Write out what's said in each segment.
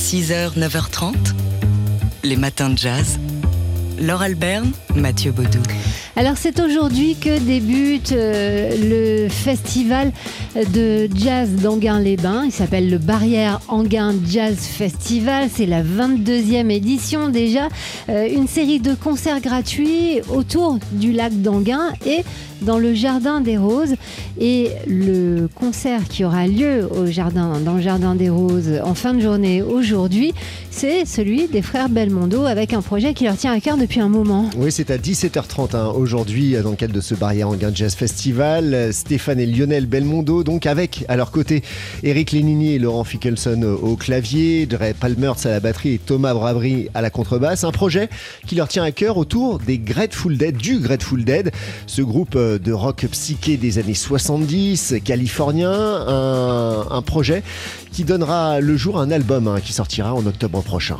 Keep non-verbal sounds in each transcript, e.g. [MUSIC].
6h, 9h30, les matins de jazz. Laure Alberne, Mathieu Baudou. Alors c'est aujourd'hui que débute euh, le festival de jazz d'Anguin-les-Bains. Il s'appelle le Barrière Anguin Jazz Festival. C'est la 22e édition déjà. Euh, une série de concerts gratuits autour du lac d'Anguin et dans le Jardin des Roses. Et le concert qui aura lieu au jardin, dans le Jardin des Roses en fin de journée aujourd'hui, c'est celui des frères Belmondo avec un projet qui leur tient à cœur depuis un moment. Oui, c'est à 17h30 hein, aujourd'hui dans le cadre de ce Barrière Anguin Jazz Festival. Stéphane et Lionel Belmondo, donc avec à leur côté Eric Lénini et Laurent Fickelson au clavier, Dre Palmertz à la batterie et Thomas Bravry à la contrebasse. Un projet qui leur tient à cœur autour des Grateful Dead, du Grateful Dead, ce groupe euh, de rock psyché des années 70, californien, un, projet qui donnera le jour un album hein, qui sortira en octobre prochain.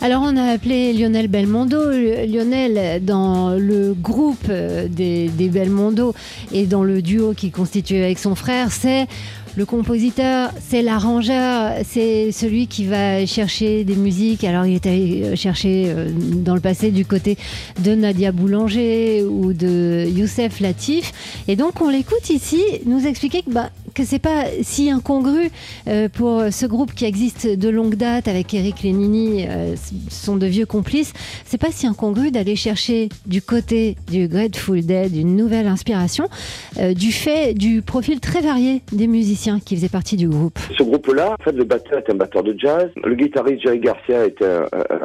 Alors on a appelé Lionel Belmondo. Lionel, dans le groupe euh, des, des Belmondo et dans le duo qu'il constitue avec son frère, c'est le compositeur, c'est l'arrangeur, c'est celui qui va chercher des musiques. Alors, il allé euh, chercher euh, dans le passé du côté de Nadia Boulanger ou de Youssef Latif. Et donc, on l'écoute ici nous expliquer que, bah, que c'est pas si incongru euh, pour ce groupe qui existe de longue date avec Eric Lénini, sont de vieux complices. C'est pas si incongru d'aller chercher du côté du Grateful Dead une nouvelle inspiration, du fait du profil très varié des musiciens qui faisait partie du groupe. Ce groupe-là, en fait, le batteur était un batteur de jazz. Le guitariste Jerry Garcia était,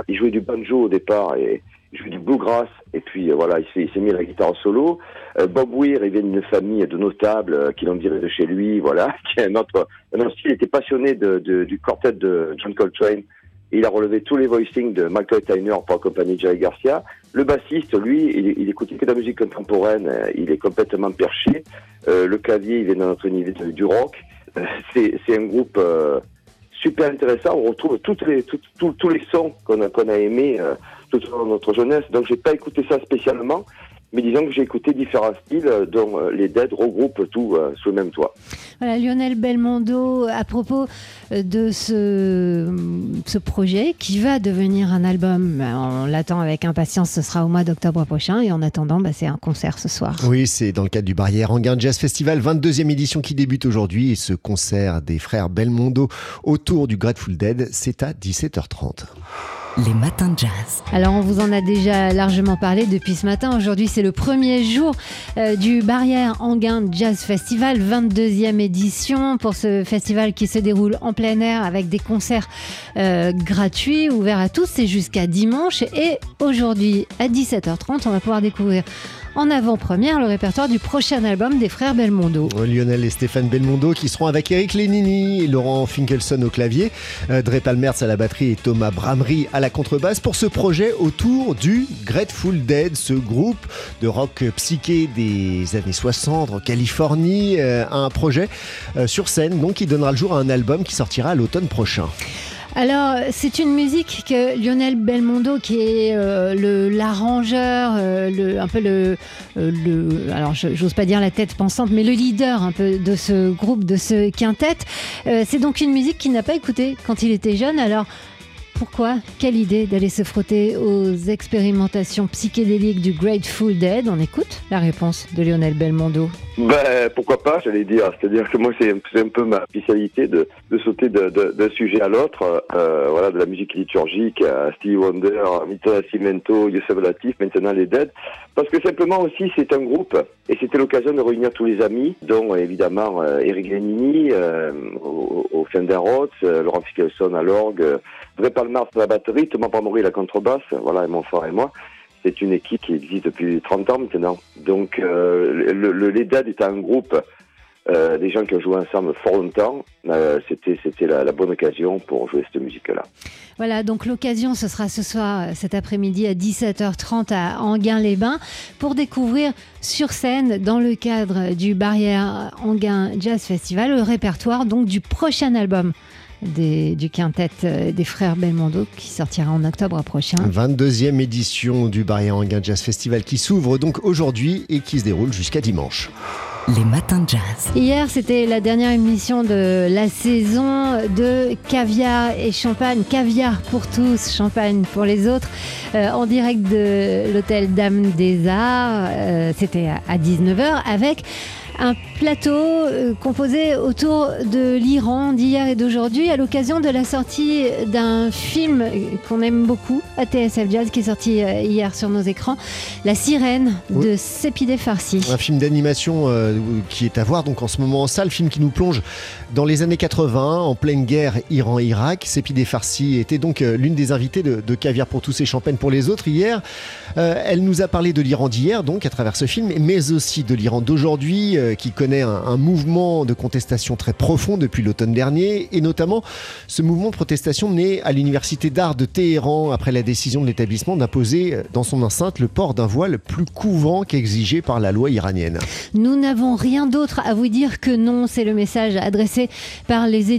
il jouait du banjo au départ et il jouait du bluegrass. Et puis euh, voilà, il s'est mis à la guitare en solo. Euh, Bob Weir, il vient d'une famille de notables euh, qui l'ont viré de chez lui, voilà, [LAUGHS] qui est un autre, un autre style. Il était passionné de, du quartet de John Coltrane. Il a relevé tous les voicings de Michael Tyner pour accompagner Jerry Garcia. Le bassiste, lui, il, il écoutait que de la musique contemporaine. Il est complètement perché. le clavier, il vient de notre univers du rock. c'est un groupe euh, super intéressant. On retrouve toutes les, tous les sons qu'on a, qu'on a aimés euh, tout au long de notre jeunesse. Donc, j'ai pas écouté ça spécialement, mais disons que j'ai écouté différents styles euh, dont euh, les Dead regroupent tout euh, sous le même toit. Voilà, Lionel Belmondo, à propos de ce, ce projet qui va devenir un album, on l'attend avec impatience, ce sera au mois d'octobre prochain et en attendant, bah, c'est un concert ce soir. Oui, c'est dans le cadre du Barrière Anguin Jazz Festival, 22e édition qui débute aujourd'hui et ce concert des frères Belmondo autour du Grateful Dead, c'est à 17h30 les matins de jazz. Alors on vous en a déjà largement parlé depuis ce matin. Aujourd'hui c'est le premier jour euh, du Barrière Anguin Jazz Festival, 22e édition pour ce festival qui se déroule en plein air avec des concerts euh, gratuits, ouverts à tous. C'est jusqu'à dimanche et aujourd'hui à 17h30 on va pouvoir découvrir en avant-première le répertoire du prochain album des frères Belmondo. Lionel et Stéphane Belmondo qui seront avec Eric Lénini, Laurent Finkelson au clavier, euh, Dre Palmertz à la batterie et Thomas Bramery à la contrebasse pour ce projet autour du Grateful Dead, ce groupe de rock psyché des années 60 en Californie, euh, un projet euh, sur scène donc qui donnera le jour à un album qui sortira l'automne prochain. Alors, c'est une musique que Lionel Belmondo, qui est euh, l'arrangeur, euh, un peu le, euh, le alors j'ose pas dire la tête pensante, mais le leader un peu de ce groupe, de ce quintet. c'est donc une musique qu'il n'a pas écoutée quand il était jeune. Alors, pourquoi Quelle idée d'aller se frotter aux expérimentations psychédéliques du Grateful Dead On écoute la réponse de Lionel Belmondo. Ben, pourquoi pas, j'allais dire. C'est-à-dire que moi, c'est un peu ma spécialité de, de sauter d'un sujet à l'autre. Euh, voilà, de la musique liturgique à Stevie Wonder, Mito Cimento, Youssef Latif, maintenant les Dead. Parce que simplement aussi, c'est un groupe. Et c'était l'occasion de réunir tous les amis, dont évidemment euh, Eric Lenini euh, au, Fender Rhodes, euh, Laurent Fickelson à l'orgue, Dre Palmar à la batterie, Thomas Pamori à la contrebasse, voilà, et mon frère et moi. C'est une équipe qui existe depuis 30 ans maintenant. Donc euh, le, le LEDAD est un groupe euh, des gens qui ont joué ensemble fort longtemps. Euh, c'était c'était la, bonne occasion pour jouer cette musique-là. Voilà, donc l'occasion, ce sera ce soir, cet après-midi à 17h30 à Anguin-les-Bains pour découvrir sur scène, dans le cadre du Barrière Anguin Jazz Festival, le répertoire donc du prochain album du quintet euh, des frères Belmondo qui sortira en octobre prochain. 22e édition du Barrière Anguin Jazz Festival qui s'ouvre donc aujourd'hui et qui se déroule jusqu'à dimanche. Les matins de jazz. Hier, c'était la dernière émission de la saison de Caviar et Champagne. Caviar pour tous, Champagne pour les autres. Euh, en direct de l'hôtel Dame des Arts. Euh, c'était à 19h avec un plateau euh, composé autour de l'Iran d'hier et d'aujourd'hui à l'occasion de la sortie d'un film qu'on aime beaucoup à TSF Jazz qui est sorti euh, hier sur nos écrans, La Sirène de Sepideh Farsi. Un film d'animation euh, qui est à voir donc en ce moment en salle, film qui nous plonge dans les années 80 en pleine guerre Iran-Irak. Sepideh Farsi était donc l'une des invitées de, Caviar pour tous et Champagne pour les autres hier. elle nous a parlé de l'Iran d'hier donc à travers ce film, mais aussi de l'Iran d'aujourd'hui qui connaît un, mouvement de contestation très profond depuis l'automne dernier, et notamment ce mouvement de protestation né à l'université d'art de Téhéran après la décision de l'établissement d'imposer dans son enceinte le port d'un voile plus couvrant qu'exigé par la loi iranienne. Nous n'avons rien d'autre à vous dire que non, c'est le message adressé par les,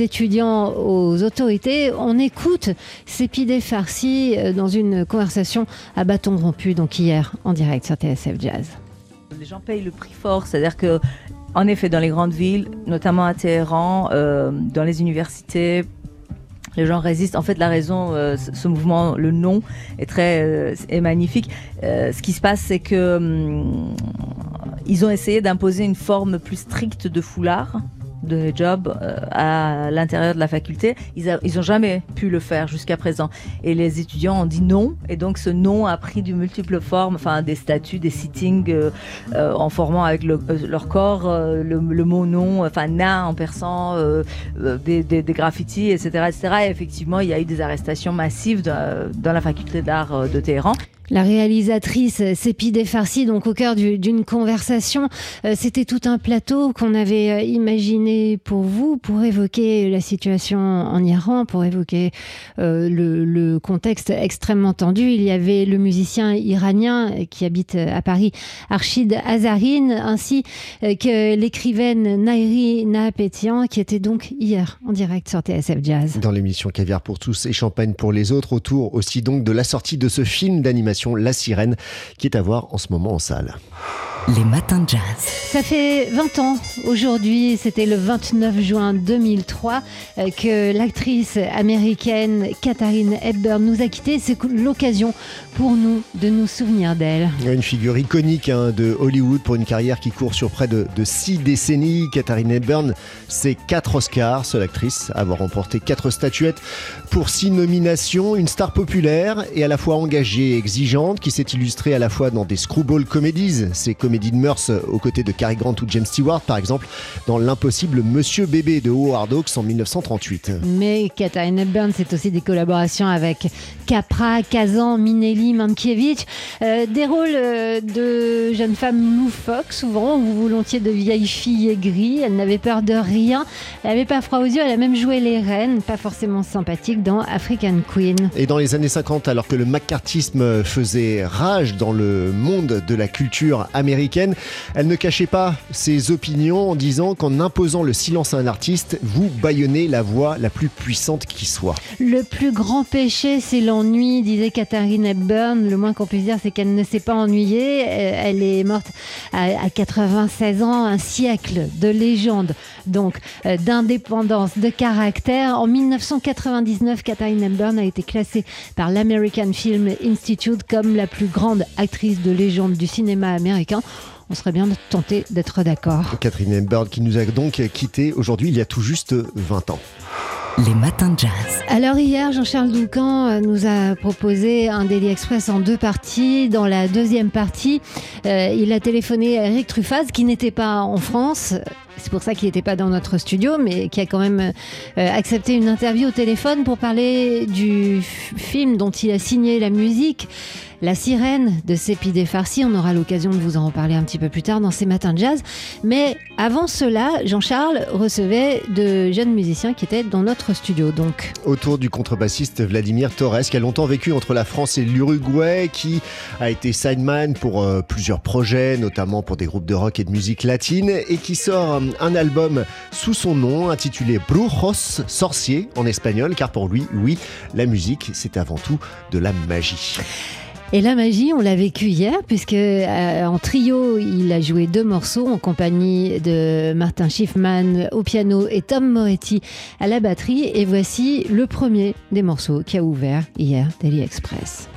étudiants aux autorités. On écoute Sepideh Farsi euh, dans une conversation à bâton rompu, donc hier en direct sur TSF Jazz les gens payent le prix fort. C'est-à-dire que, en effet, dans les grandes villes, notamment à Téhéran, euh, dans les universités, les gens résistent. En fait, la raison, euh, ce mouvement, le nom est très euh, magnifique. ce qui se passe, c'est que hum, ils ont essayé d'imposer une forme plus stricte de foulard de job euh, à l'intérieur de la faculté. Ils n'ont jamais pu le faire jusqu'à présent. Et les étudiants ont dit non. Et donc ce non a pris de multiples formes, enfin des statuts, des sittings euh, euh, en formant avec leur corps le, mot non, enfin na en persan, des, des, graffitis, etc., etc. Et effectivement, il y a eu des arrestations massives dans la faculté d'art de Téhéran. La réalisatrice Sepideh Farsi, donc au cœur d'une conversation, euh, c'était tout un plateau qu'on avait euh, imaginé pour vous, pour évoquer la situation en Iran, pour évoquer euh, le, contexte extrêmement tendu. Il y avait le musicien iranien qui habite à Paris, Arshid Azarin, ainsi que l'écrivaine Nairi Nahapetian, qui était donc hier en direct sur TSF Jazz. Dans l'émission Caviar pour tous et Champagne pour les autres, autour aussi donc de la sortie de ce film d'animation la Sirène, qui est à voir en ce moment en salle. Les matins de jazz. Ça fait 20 ans aujourd'hui, c'était le 29 juin 2003 euh, que l'actrice américaine Katharine Hepburn nous a quittés. C'est l'occasion pour nous de nous souvenir d'elle. Une figure iconique hein, de Hollywood pour une carrière qui court sur près de, de six décennies. Katharine Hepburn, c'est quatre Oscars, seule actrice à avoir remporté quatre statuettes pour six nominations. Une star populaire et à la fois engagée et exigeante qui s'est illustrée à la fois dans des screwball comedies, ces comédie de mœurs aux côtés de Cary Grant ou James Stewart, par exemple, dans l'impossible Monsieur Bébé de Howard Hawks en 1938. Mais Katharine Hepburn, c'est aussi des collaborations avec Capra, Kazan, Minelli, Mankiewicz, euh, des rôles euh, de jeunes femmes loufoques, souvent, ou volontiers de vieilles filles aigries. Elle n'avait peur de rien, elle n'avait pas froid aux yeux, elle a même joué les reines, pas forcément sympathiques, dans African Queen. Et dans les années 50, alors que le macartisme faisait rage dans le monde de la culture américaine, elle ne cachait pas ses opinions en disant qu'en imposant le silence à un artiste, vous baillonnez la voix la plus puissante qui soit. Le plus grand péché, c'est l'ennui, disait Katharine Hepburn. Le moins qu'on puisse dire, c'est qu'elle ne s'est pas ennuyée. Euh, elle est morte à 96 ans, un siècle de légende, donc euh, d'indépendance, de caractère. En 1999, Katharine Hepburn a été classée par l'American Film Institute comme la plus grande actrice de légende du cinéma américain on serait bien tenté d'être d'accord. Catherine Hepburn qui nous a donc quitté aujourd'hui il y a tout juste 20 ans. Les matins de jazz. Alors hier, Jean-Charles Doucan euh, nous a proposé un Daily Express en deux parties. Dans la deuxième partie, euh, il a téléphoné à Eric Truffaz qui n'était pas en France. C'est pour ça qu'il n'était pas dans notre studio, mais qui a quand même euh, accepté une interview au téléphone pour parler du film dont il a signé la musique. La sirène de Sepideh Farsi, on aura l'occasion de vous en reparler un petit peu plus tard dans ces matins de jazz. Mais avant cela, Jean-Charles recevait de jeunes musiciens qui étaient dans notre studio. Donc. Autour du contrebassiste Vladimir Torres, qui a longtemps vécu entre la France et l'Uruguay, qui a été sideman pour euh, plusieurs projets, notamment pour des groupes de rock et de musique latine, et qui sort euh, un album sous son nom intitulé Brujos, sorcier en espagnol, car pour lui, oui, la musique, c'est avant tout de la magie. Et la magie, on l'a vécu hier, puisque euh, en trio, il a joué deux morceaux en compagnie de Martin Schiffman au piano et Tom Moretti à la batterie. Et voici le premier des morceaux qui a ouvert hier Daily Express.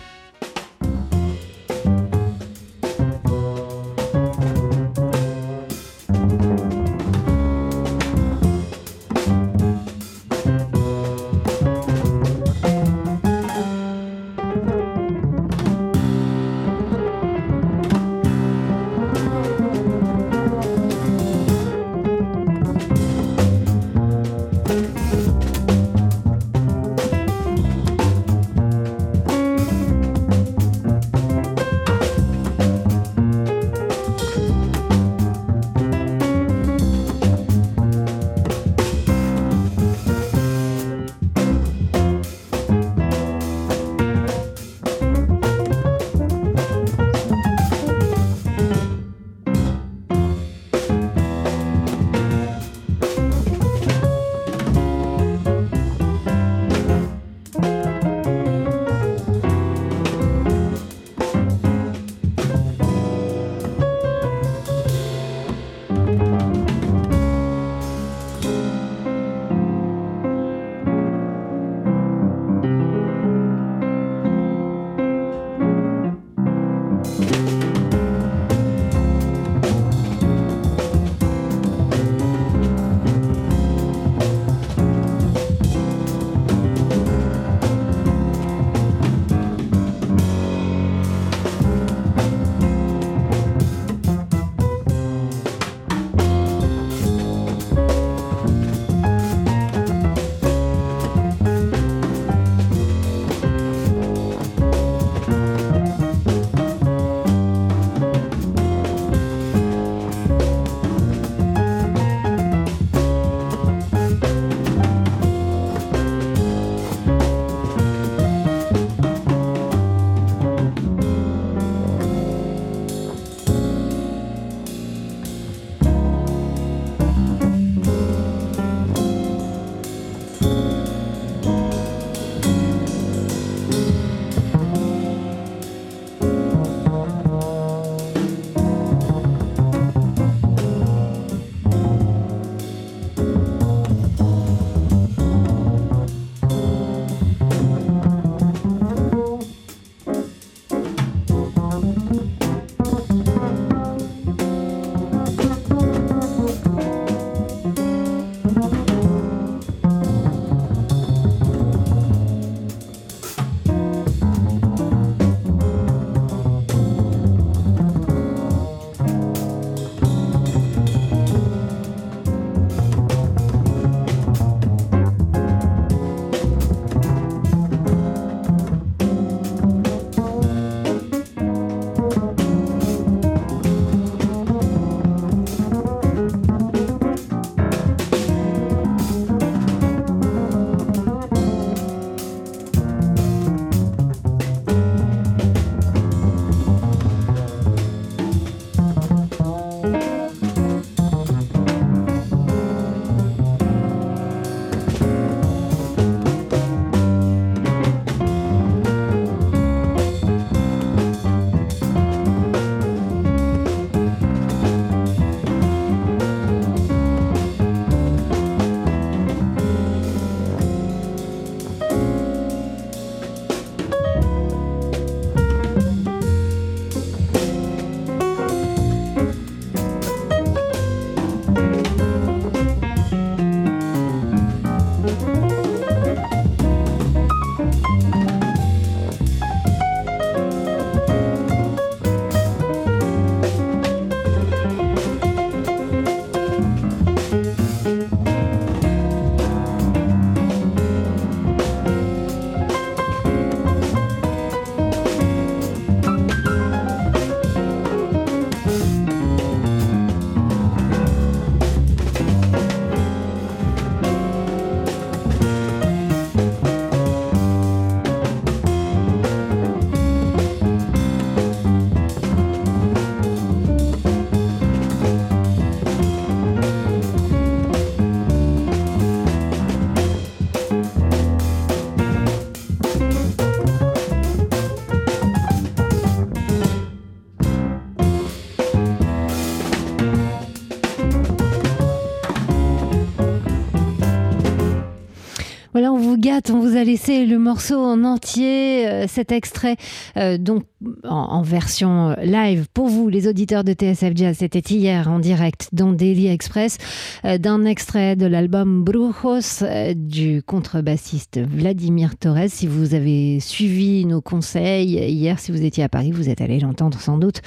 On vous a laissé le morceau en entier, euh, cet extrait, euh, donc en, version live pour vous, les auditeurs de TSF Jazz. C'était hier en direct dans Daily Express, euh, d'un extrait de l'album Brujos euh, du contrebassiste Vladimir Torres. Si vous avez suivi nos conseils hier, si vous étiez à Paris, vous êtes allé l'entendre sans doute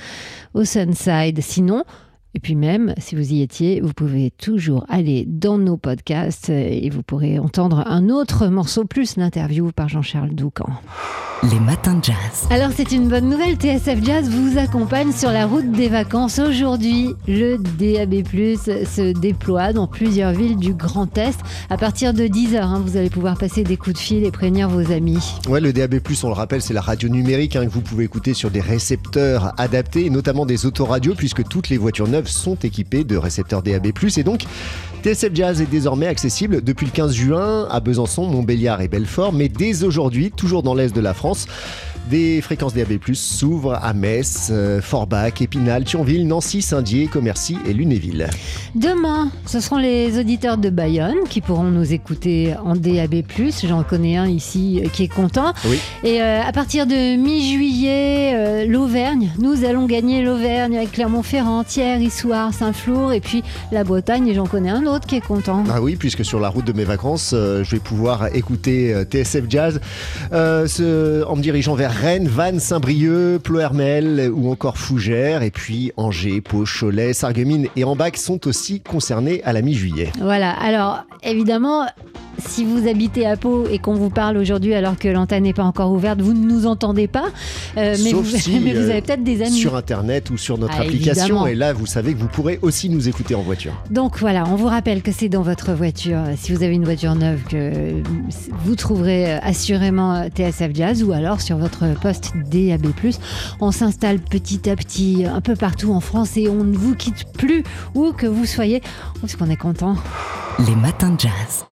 au Sunside. Sinon, et puis même, si vous y étiez, vous pouvez toujours aller dans nos podcasts et vous pourrez entendre un autre morceau plus l'interview par Jean-Charles Doucan. Les matins de jazz. Alors c'est une bonne nouvelle, TSF Jazz vous accompagne sur la route des vacances. Aujourd'hui, le DAB+, se déploie dans plusieurs villes du Grand Est. À partir de 10h, hein, vous allez pouvoir passer des coups de fil et prévenir vos amis. Ouais, le DAB+, on le rappelle, c'est la radio numérique hein, que vous pouvez écouter sur des récepteurs adaptés, et notamment des autoradios, puisque toutes les voitures neuves sont équipées de récepteurs DAB+. Et donc, TSF Jazz est désormais accessible depuis le 15 juin à Besançon, Montbéliard et Belfort, mais dès aujourd'hui, toujours dans l'est de la France, des fréquences DAB+, s'ouvrent à Metz, euh, Forbach, Épinal, Thionville, Nancy, Saint-Dié, Commercy et Lunéville. Demain, ce seront les auditeurs de Bayonne qui pourront nous écouter en DAB+. J'en connais un ici euh, qui est content. Oui. Et euh, à partir de mi-juillet, euh, l'Auvergne, nous allons gagner l'Auvergne avec Clermont-Ferrand, Thiers, Issoire, Saint-Flour et puis la Bretagne. Et j'en connais un autre qui est content. Ah oui, puisque sur la route de mes vacances, euh, je vais pouvoir écouter TSF Jazz ce- en me dirigeant vers Rennes, Vannes, Saint-Brieuc, Ploermel ou encore Fougères. Et puis Angers, Pau, Cholet, Sarreguemines et Ambac sont aussi concernés à la mi-juillet. Voilà, alors évidemment, si vous habitez à Pau et qu'on vous parle aujourd'hui alors que l'antenne n'est pas encore ouverte, vous ne nous entendez pas. Euh, mais, Sauf vous, si, [LAUGHS] mais vous euh, avez peut-être des amis. Sur Internet ou sur notre Ah, application. évidemment. Et là, vous savez que vous pourrez aussi nous écouter en voiture. Donc voilà, on vous rappelle que c'est dans votre voiture. Si vous avez une voiture neuve, que vous trouverez euh, assurément TSF Jazz ou alors sur votre poste DAB+. On s'installe petit à petit un peu partout en France et on ne vous quitte plus où que vous soyez. Parce qu'on est content? Les matins de jazz.